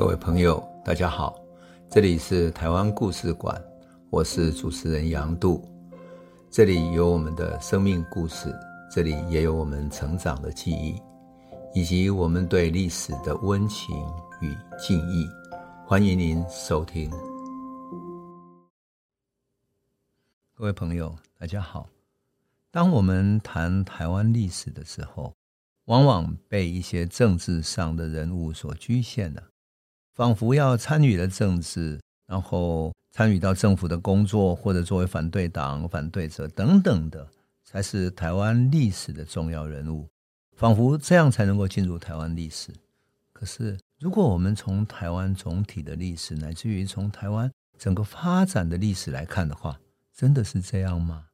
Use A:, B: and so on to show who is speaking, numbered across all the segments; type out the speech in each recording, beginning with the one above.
A: 各位朋友，大家好，这里是台湾故事馆，我是主持人杨度，这里有我们的生命故事，这里也有我们成长的记忆，以及我们对历史的温情与敬意，欢迎您收听。各位朋友，大家好。当我们谈台湾历史的时候，往往被一些政治上的人物所局限了。仿佛要参与了政治，然后参与到政府的工作，或者作为反对党、反对者等等的，才是台湾历史的重要人物。仿佛这样才能够进入台湾历史。可是，如果我们从台湾总体的历史，乃至于从台湾整个发展的历史来看的话，真的是这样吗？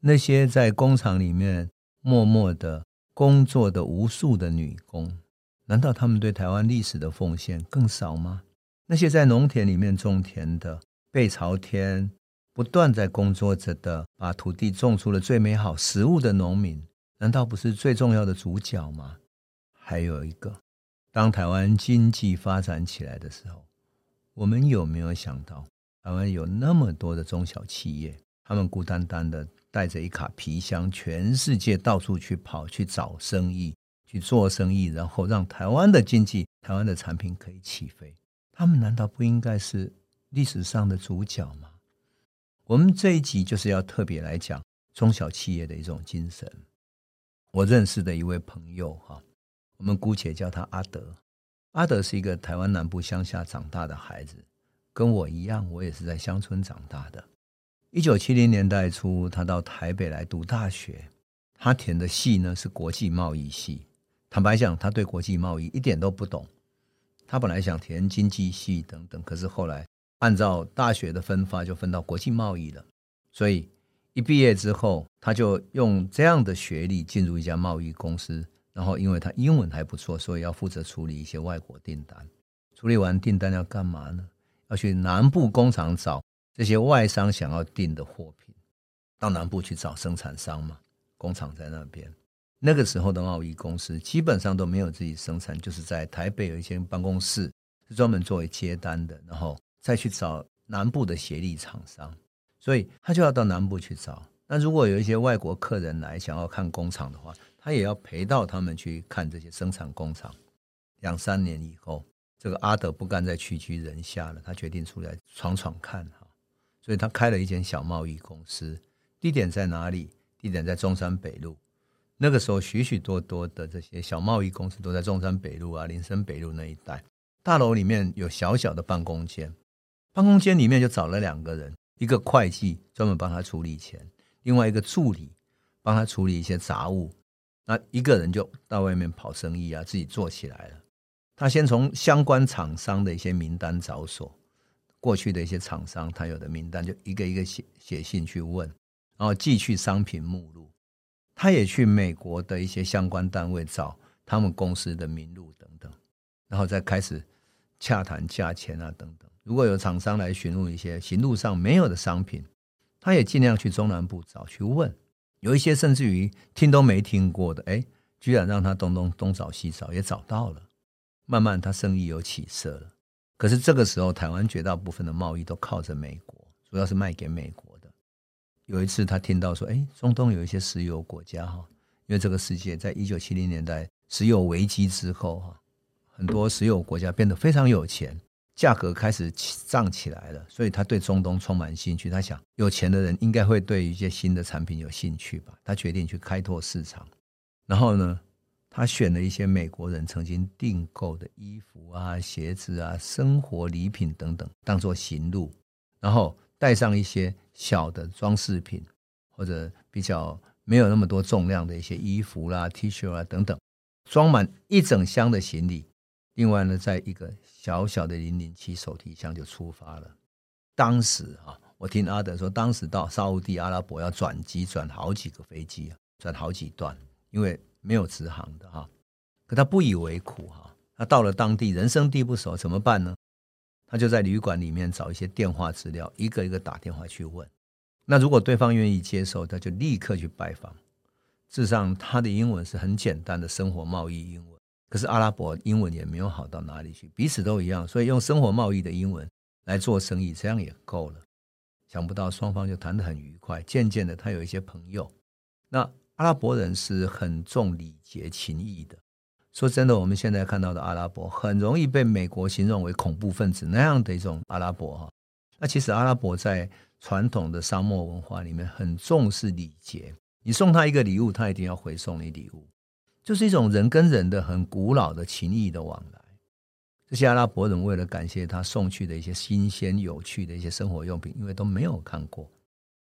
A: 那些在工厂里面默默的工作的无数的女工。难道他们对台湾历史的奉献更少吗？那些在农田里面种田的、背朝天、不断在工作着的、把土地种出了最美好食物的农民，难道不是最重要的主角吗？还有一个，当台湾经济发展起来的时候，我们有没有想到，台湾有那么多的中小企业，他们孤单单的带着一卡皮箱，全世界到处去跑，去找生意。去做生意，然后让台湾的经济、台湾的产品可以起飞。他们难道不应该是历史上的主角吗？我们这一集就是要特别来讲中小企业的一种精神。我认识的一位朋友哈，我们姑且叫他阿德。阿德是一个台湾南部乡下长大的孩子，跟我一样，我也是在乡村长大的。一九七零年代初，他到台北来读大学，他填的系呢是国际贸易系。坦白讲，他对国际贸易一点都不懂。他本来想填经济系等等，可是后来按照大学的分发，就分到国际贸易了。所以一毕业之后，他就用这样的学历进入一家贸易公司。然后因为他英文还不错，所以要负责处理一些外国订单。处理完订单要干嘛呢？要去南部工厂找这些外商想要订的货品，到南部去找生产商嘛，工厂在那边。那个时候的贸易公司基本上都没有自己生产，就是在台北有一间办公室是专门作为接单的，然后再去找南部的协力厂商，所以他就要到南部去找。那如果有一些外国客人来想要看工厂的话，他也要陪到他们去看这些生产工厂。两三年以后，这个阿德不甘再屈居人下了，他决定出来闯闯看哈，所以他开了一间小贸易公司。地点在哪里？地点在中山北路。那个时候，许许多多的这些小贸易公司都在中山北路啊、林森北路那一带。大楼里面有小小的办公间，办公间里面就找了两个人，一个会计专门帮他处理钱，另外一个助理帮他处理一些杂物。那一个人就到外面跑生意啊，自己做起来了。他先从相关厂商的一些名单着手，过去的一些厂商他有的名单就一个一个写写信去问，然后寄去商品目录。他也去美国的一些相关单位找他们公司的名录等等，然后再开始洽谈价钱啊等等。如果有厂商来询问一些行路上没有的商品，他也尽量去中南部找去问。有一些甚至于听都没听过的，哎，居然让他东东东找西找也找到了。慢慢他生意有起色了。可是这个时候，台湾绝大部分的贸易都靠着美国，主要是卖给美国。有一次，他听到说：“哎，中东有一些石油国家哈，因为这个世界在一九七零年代石油危机之后哈，很多石油国家变得非常有钱，价格开始涨起来了，所以他对中东充满兴趣。他想，有钱的人应该会对一些新的产品有兴趣吧？他决定去开拓市场。然后呢，他选了一些美国人曾经订购的衣服啊、鞋子啊、生活礼品等等，当做行路，然后带上一些。”小的装饰品，或者比较没有那么多重量的一些衣服啦、T 恤啊等等，装满一整箱的行李。另外呢，在一个小小的零零七手提箱就出发了。当时啊，我听阿德说，当时到沙乌地阿拉伯要转机，转好几个飞机啊，转好几段，因为没有直航的哈。可他不以为苦哈，他到了当地，人生地不熟，怎么办呢？他就在旅馆里面找一些电话资料，一个一个打电话去问。那如果对方愿意接受，他就立刻去拜访。事实上，他的英文是很简单的生活贸易英文，可是阿拉伯英文也没有好到哪里去，彼此都一样，所以用生活贸易的英文来做生意，这样也够了。想不到双方就谈得很愉快，渐渐的他有一些朋友。那阿拉伯人是很重礼节情谊的。说真的，我们现在看到的阿拉伯很容易被美国形容为恐怖分子那样的一种阿拉伯哈。那其实阿拉伯在传统的沙漠文化里面很重视礼节，你送他一个礼物，他一定要回送你礼物，就是一种人跟人的很古老的情谊的往来。这些阿拉伯人为了感谢他送去的一些新鲜有趣的一些生活用品，因为都没有看过，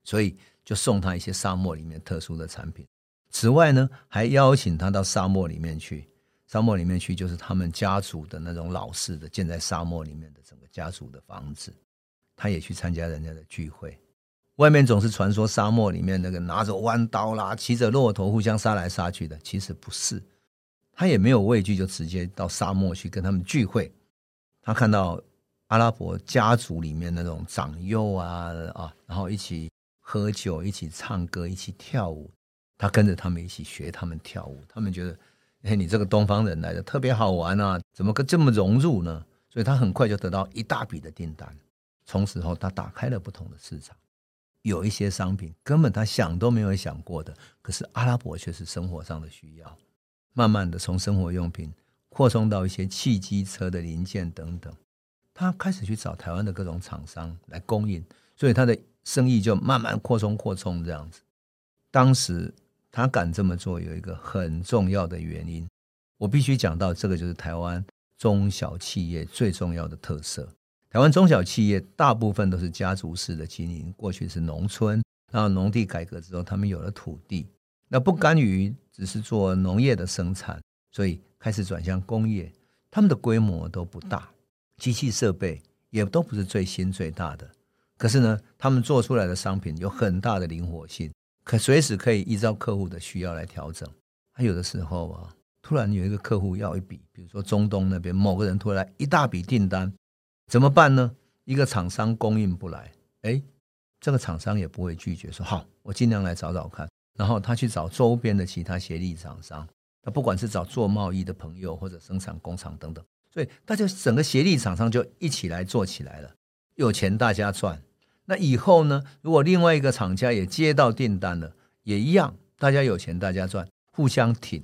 A: 所以就送他一些沙漠里面特殊的产品。此外呢，还邀请他到沙漠里面去。沙漠里面去就是他们家族的那种老式的建在沙漠里面的整个家族的房子。他也去参加人家的聚会。外面总是传说沙漠里面那个拿着弯刀啦、骑着骆驼互相杀来杀去的，其实不是。他也没有畏惧，就直接到沙漠去跟他们聚会。他看到阿拉伯家族里面那种长幼啊啊，然后一起喝酒、一起唱歌、一起跳舞，他跟着他们一起学他们跳舞。他们觉得，哎，你这个东方人来的特别好玩啊，怎么个这么融入呢？所以他很快就得到一大笔的订单。从此后，他打开了不同的市场。有一些商品根本他想都没有想过的，可是阿拉伯却是生活上的需要。慢慢的，从生活用品。扩充到一些汽机车的零件等等，他开始去找台湾的各种厂商来供应，所以他的生意就慢慢扩充扩充这样子。当时他敢这么做，有一个很重要的原因，我必须讲到，这个就是台湾中小企业最重要的特色。台湾中小企业大部分都是家族式的经营，过去是农村，然后农地改革之后，他们有了土地，那不甘于只是做农业的生产，所以。开始转向工业，他们的规模都不大，机器设备也都不是最新最大的。可是呢，他们做出来的商品有很大的灵活性，可随时可以依照客户的需要来调整。还有的时候啊，突然有一个客户要一笔，比如说中东那边某个人突然来一大笔订单，怎么办呢？一个厂商供应不来，哎，这个厂商也不会拒绝，说好，我尽量来找找看。然后他去找周边的其他协力厂商。那不管是找做贸易的朋友，或者生产工厂等等，所以大家整个协力厂商就一起来做起来了，有钱大家赚。那以后呢，如果另外一个厂家也接到订单了，也一样，大家有钱大家赚，互相挺。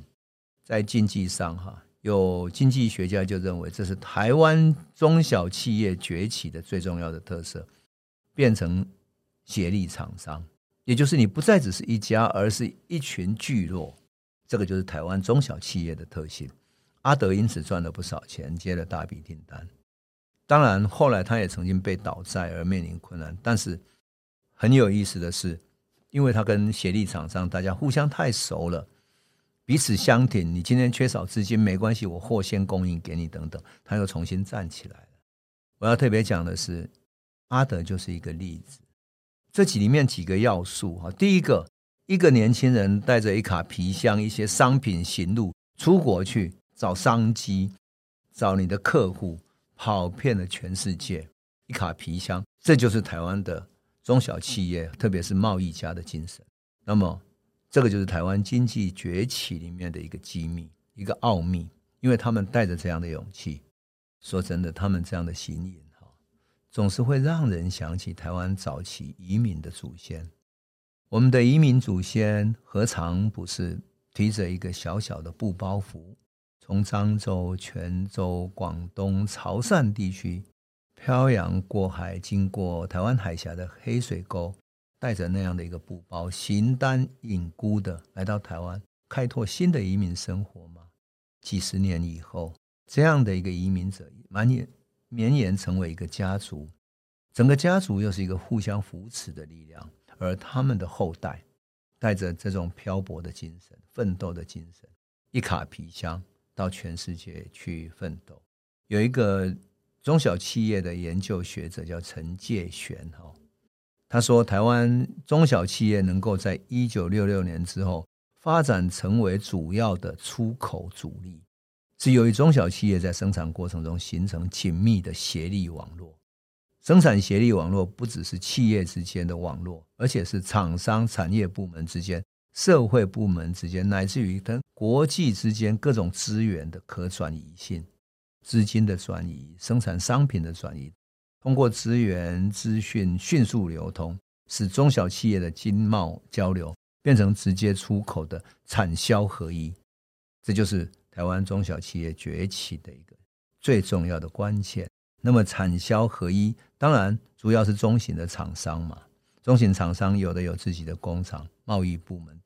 A: 在经济上，哈，有经济学家就认为这是台湾中小企业崛起的最重要的特色，变成协力厂商，也就是你不再只是一家，而是一群聚落。这个就是台湾中小企业的特性，阿德因此赚了不少钱，接了大笔订单。当然，后来他也曾经被倒债而面临困难。但是很有意思的是，因为他跟协力厂商大家互相太熟了，彼此相挺。你今天缺少资金没关系，我货先供应给你等等，他又重新站起来了。我要特别讲的是，阿德就是一个例子。这几里面几个要素哈，第一个。一个年轻人带着一卡皮箱，一些商品行路出国去找商机，找你的客户，跑遍了全世界。一卡皮箱，这就是台湾的中小企业，特别是贸易家的精神。那么，这个就是台湾经济崛起里面的一个机密，一个奥秘。因为他们带着这样的勇气，说真的，他们这样的形影哈，总是会让人想起台湾早期移民的祖先。我们的移民祖先何尝不是提着一个小小的布包袱，从漳州、泉州、广东、潮汕地区漂洋过海，经过台湾海峡的黑水沟，带着那样的一个布包，形单影孤的来到台湾，开拓新的移民生活吗？几十年以后，这样的一个移民者，蔓延绵延成为一个家族，整个家族又是一个互相扶持的力量。而他们的后代带着这种漂泊的精神、奋斗的精神，一卡皮箱到全世界去奋斗。有一个中小企业的研究学者叫陈介玄哈，他说台湾中小企业能够在一九六六年之后发展成为主要的出口主力，是由于中小企业在生产过程中形成紧密的协力网络。生产协力网络不只是企业之间的网络，而且是厂商产业部门之间社会部门之间，乃至于跟国际之间各种资源的可转移性、资金的转移、生产商品的转移，通过资源资讯迅速流通，使中小企业的经贸交流变成直接出口的产销合一，这就是台湾中小企业崛起的一个最重要的关键。那么产销合一，当然主要是中型的厂商嘛。中型厂商有的有自己的工厂、贸易部门，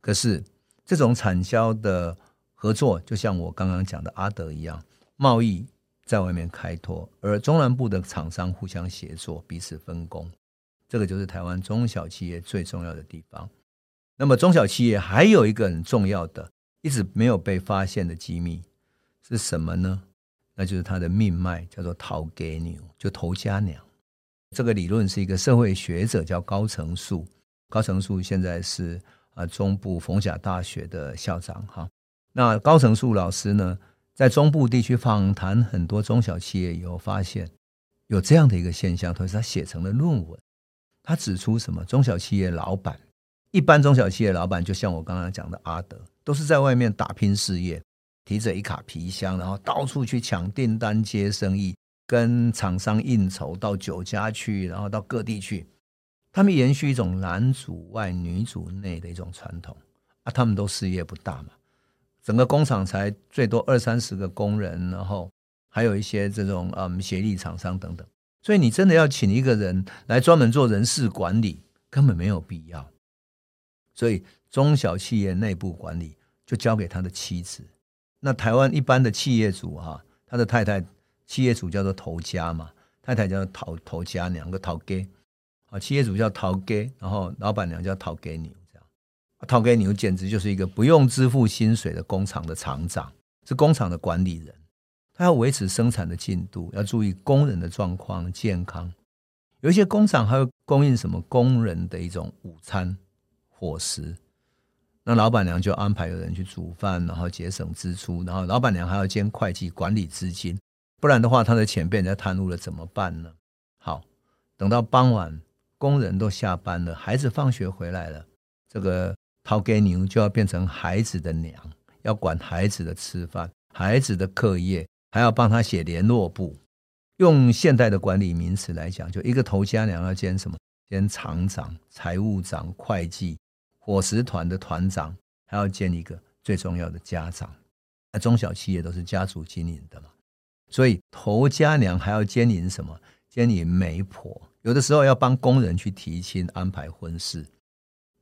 A: 可是这种产销的合作，就像我刚刚讲的阿德一样，贸易在外面开拓，而中南部的厂商互相协作，彼此分工，这个就是台湾中小企业最重要的地方。那么中小企业还有一个很重要的、一直没有被发现的机密是什么呢？那就是它的命脉，叫做头家娘，就头家娘。这个理论是一个社会学者叫高成树，高成树现在是啊中部逢甲大学的校长哈。那高成树老师呢，在中部地区访谈很多中小企业以后，发现有这样的一个现象，同时他写成了论文。他指出什么？中小企业老板，一般中小企业老板就像我刚刚讲的阿德，都是在外面打拼事业，提着一卡皮箱，然后到处去抢订单、接生意。跟厂商应酬到酒家去，然后到各地去，他们延续一种男主外女主内的一种传统啊。他们都事业不大嘛，整个工厂才最多二三十个工人，然后还有一些这种嗯协力厂商等等。所以你真的要请一个人来专门做人事管理，根本没有必要。所以中小企业内部管理就交给他的妻子。那台湾一般的企业主哈，他的太太。企业主叫做头家嘛，太太叫头头家两，个头家啊。企业主叫头家，然后老板娘叫陶给牛，这样。头家娘简直就是一个不用支付薪水的工厂的厂长，是工厂的管理人。他要维持生产的进度，要注意工人的状况健康。有一些工厂还会供应什么工人的一种午餐伙食，那老板娘就安排有人去煮饭，然后节省支出，然后老板娘还要兼会计管理资金。不然的话，他的钱被人家贪污了怎么办呢？好，等到傍晚，工人都下班了，孩子放学回来了，这个头家娘就要变成孩子的娘，要管孩子的吃饭、孩子的课业，还要帮他写联络簿。用现代的管理名词来讲，就一个头家娘要兼什么？兼厂长、财务长、会计、伙食团的团长，还要兼一个最重要的家长。那中小企业都是家族经营的嘛。所以头家娘还要兼领什么？兼领媒婆，有的时候要帮工人去提亲、安排婚事。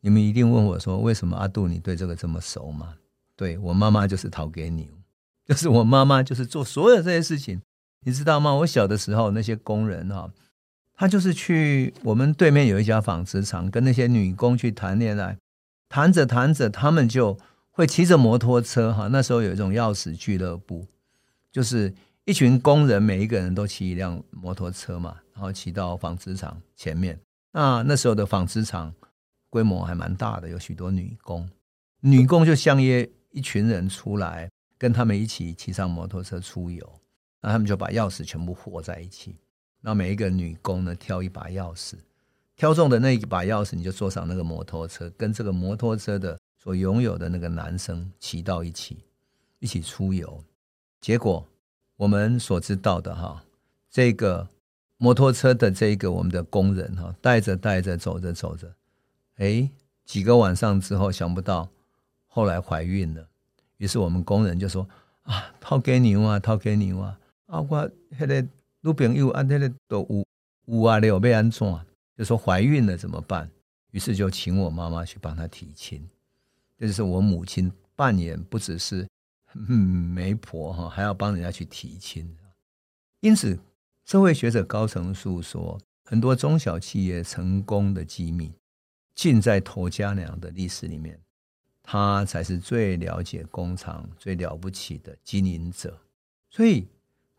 A: 你们一定问我说：“为什么阿杜你对这个这么熟吗？”对，我妈妈就是头家娘，就是我妈妈就是做所有这些事情，你知道吗？我小的时候那些工人哈，他就是去我们对面有一家纺织厂，跟那些女工去谈恋爱，谈着谈着，他们就会骑着摩托车哈。那时候有一种钥匙俱乐部，就是。一群工人，每一个人都骑一辆摩托车嘛，然后骑到纺织厂前面。那那时候的纺织厂规模还蛮大的，有许多女工。女工就相约一群人出来，跟他们一起骑上摩托车出游。那他们就把钥匙全部和在一起。那每一个女工呢，挑一把钥匙，挑中的那一把钥匙，你就坐上那个摩托车，跟这个摩托车的所拥有的那个男生骑到一起，一起出游。结果。我们所知道的哈，这个摩托车的这个我们的工人哈，带着带着走着走着，哎，几个晚上之后，想不到后来怀孕了。于是我们工人就说啊，头家娘啊，头家娘啊，啊，我那个女朋友啊，那个都有有啊，了要安怎？就说怀孕了怎么办？于是就请我妈妈去帮她提亲。这就是我母亲扮演，不只是。媒婆哈，还要帮人家去提亲，因此社会学者高成素说，很多中小企业成功的机密，尽在头家娘的历史里面，他才是最了解工厂、最了不起的经营者。所以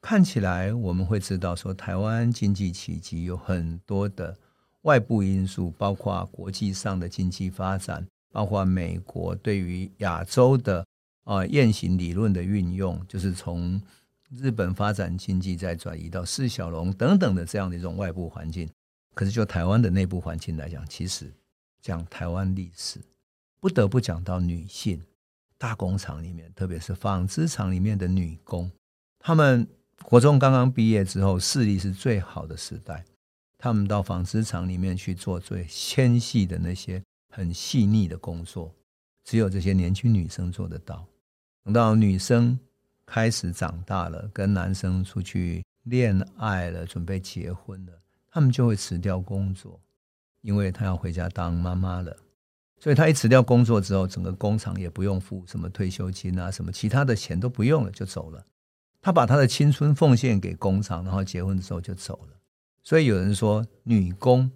A: 看起来我们会知道，说台湾经济奇迹有很多的外部因素，包括国际上的经济发展，包括美国对于亚洲的。啊，雁行理论的运用，就是从日本发展经济，再转移到四小龙等等的这样的一种外部环境。可是就台湾的内部环境来讲，其实讲台湾历史，不得不讲到女性。大工厂里面，特别是纺织厂里面的女工，她们国中刚刚毕业之后，视力是最好的时代。她们到纺织厂里面去做最纤细的那些很细腻的工作，只有这些年轻女生做得到。等到女生开始长大了，跟男生出去恋爱了，准备结婚了，他们就会辞掉工作。因为他要回家当妈妈了，所以他一辞掉工作之后，整个工厂也不用付什么退休金啊，什么其他的钱都不用了，就走了。他把他的青春奉献给工厂，然后结婚之后就走了。所以有人说，女工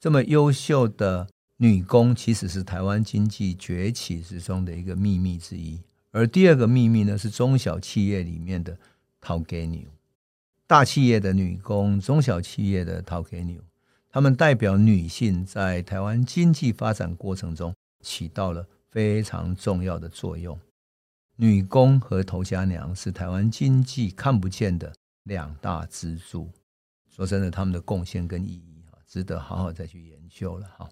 A: 这么优秀的女工，其实是台湾经济崛起之中的一个秘密之一。而第二个秘密呢，是中小企业里面的头家娘，大企业的女工，中小企业的头家娘。他们代表女性在台湾经济发展过程中起到了非常重要的作用。女工和头家娘是台湾经济看不见的两大支柱。说真的，他们的贡献跟意义啊，值得好好再去研究了哈。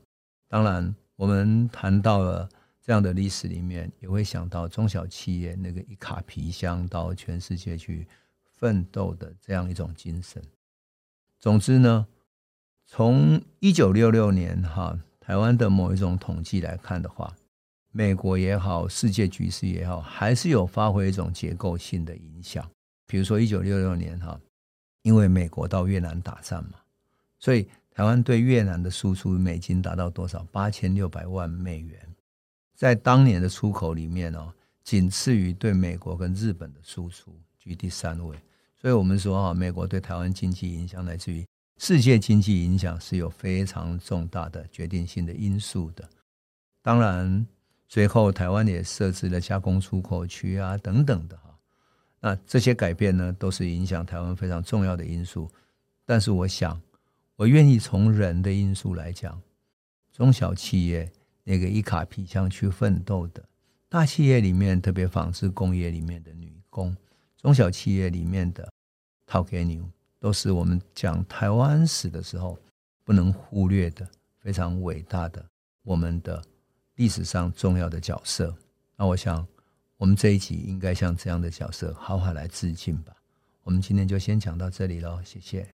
A: 当然，我们谈到了这样的历史里面，也会想到中小企业那个一卡皮箱到全世界去奋斗的这样一种精神。总之呢。从一九六六年哈台湾的某一种统计来看的话，美国也好，世界局势也好，还是有发挥一种结构性的影响。比如说一九六六年哈，因为美国到越南打仗嘛，所以台湾对越南的输出美金达到多少？八千六百万美元，在当年的出口里面哦，仅次于对美国跟日本的输出，居第三位。所以我们说哈，美国对台湾经济影响来自于。世界经济影响是有非常重大的决定性的因素的。当然，随后台湾也设置了加工出口区啊，等等的哈。那这些改变呢，都是影响台湾非常重要的因素。但是，我想，我愿意从人的因素来讲，中小企业那个一卡皮箱去奋斗的，大企业里面，特别纺织工业里面的女工，中小企业里面的头家娘。都是我们讲台湾史的时候不能忽略的非常伟大的我们的历史上重要的角色。那我想，我们这一集应该向这样的角色好好来致敬吧。我们今天就先讲到这里喽，谢谢。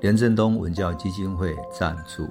A: 连振东文教基金会赞助。